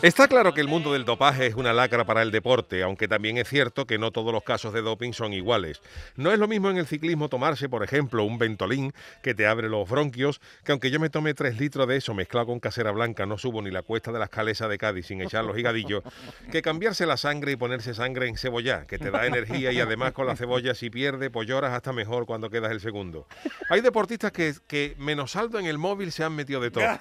Está claro que el mundo del dopaje es una lacra para el deporte, aunque también es cierto que no todos los casos de doping son iguales. No es lo mismo en el ciclismo tomarse, por ejemplo, un ventolín que te abre los bronquios, que aunque yo me tome tres litros de eso mezclado con casera blanca, no subo ni la cuesta de las calesas de Cádiz sin echar los higadillos, que cambiarse la sangre y ponerse sangre en cebolla, que te da energía y además con la cebolla si pierde, pues lloras hasta mejor cuando quedas el segundo. Hay deportistas que, que menos saldo en el móvil se han metido de todo.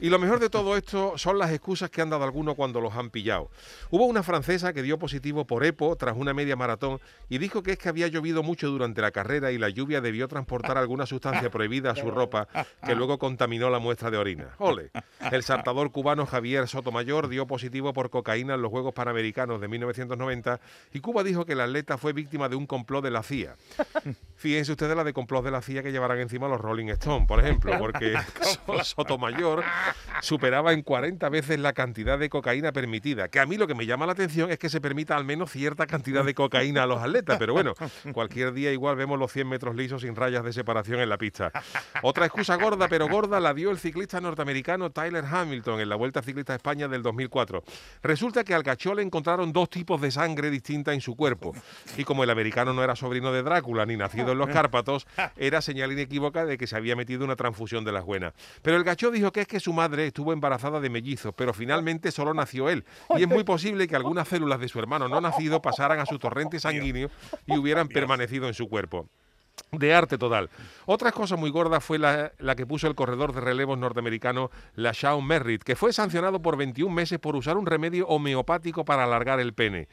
Y lo mejor de todo esto son las excusas que han dado algunos cuando los han pillado. Hubo una francesa que dio positivo por EPO tras una media maratón y dijo que es que había llovido mucho durante la carrera y la lluvia debió transportar alguna sustancia prohibida a su ropa que luego contaminó la muestra de orina. ¡Ole! El saltador cubano Javier Sotomayor dio positivo por cocaína en los Juegos Panamericanos de 1990 y Cuba dijo que el atleta fue víctima de un complot de la CIA. Fíjense ustedes la de complot de la CIA que llevarán encima los Rolling Stones, por ejemplo, porque Sotomayor superaba en 40 veces la cantidad de cocaína permitida. Que a mí lo que me llama la atención es que se permita al menos cierta cantidad de cocaína a los atletas, pero bueno, cualquier día igual vemos los 100 metros lisos sin rayas de separación en la pista. Otra excusa gorda, pero gorda, la dio el ciclista norteamericano Tyler Hamilton en la Vuelta Ciclista a España del 2004. Resulta que al cachó le encontraron dos tipos de sangre distinta en su cuerpo. Y como el americano no era sobrino de Drácula ni nacido en los Cárpatos, era señal inequívoca de que se había metido una transfusión de las buenas. Pero el gachó dijo que es que su madre estuvo embarazada de mellizos, pero finalmente solo nació él. Y es muy posible que algunas células de su hermano no nacido pasaran a su torrente sanguíneo y hubieran permanecido en su cuerpo de arte total. Otra cosa muy gorda fue la, la, que puso el corredor de relevos norteamericano LaShawn Merritt, que fue sancionado por 21 meses por usar un remedio homeopático para alargar el pene.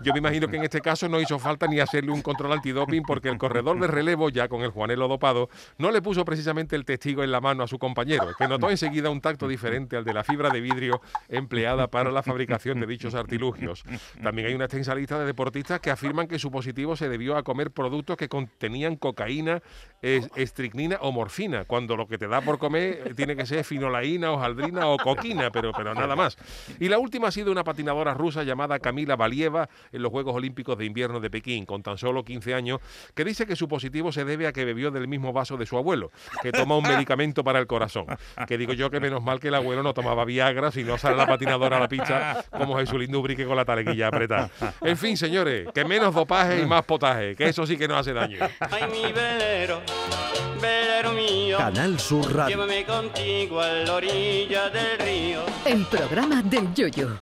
Yo me imagino que en este caso no hizo falta ni hacerle un control antidoping porque el corredor de relevo, ya con el Juanelo dopado, no le puso precisamente el testigo en la mano a su compañero, que notó enseguida un tacto diferente al de la fibra de vidrio empleada para la fabricación de dichos artilugios. También hay una extensa lista de deportistas que afirman que su positivo se debió a comer productos que contenían cocaína, estricnina o morfina, cuando lo que te da por comer tiene que ser finolaína, hojaldrina o coquina, pero, pero nada más. Y la última ha sido una patinadora rusa llamada Camila Valieva, en los Juegos Olímpicos de Invierno de Pekín, con tan solo 15 años, que dice que su positivo se debe a que bebió del mismo vaso de su abuelo, que toma un medicamento para el corazón. Que digo yo que menos mal que el abuelo no tomaba Viagra, si no sale la patinadora a la pista como Jesús Lindubrique con la taleguilla apretada. En fin, señores, que menos dopaje y más potaje, que eso sí que no hace daño. Ay, mi velero, velero mío. Canal Sur Radio. Llévame contigo a la orilla del río. El programa del Yoyo.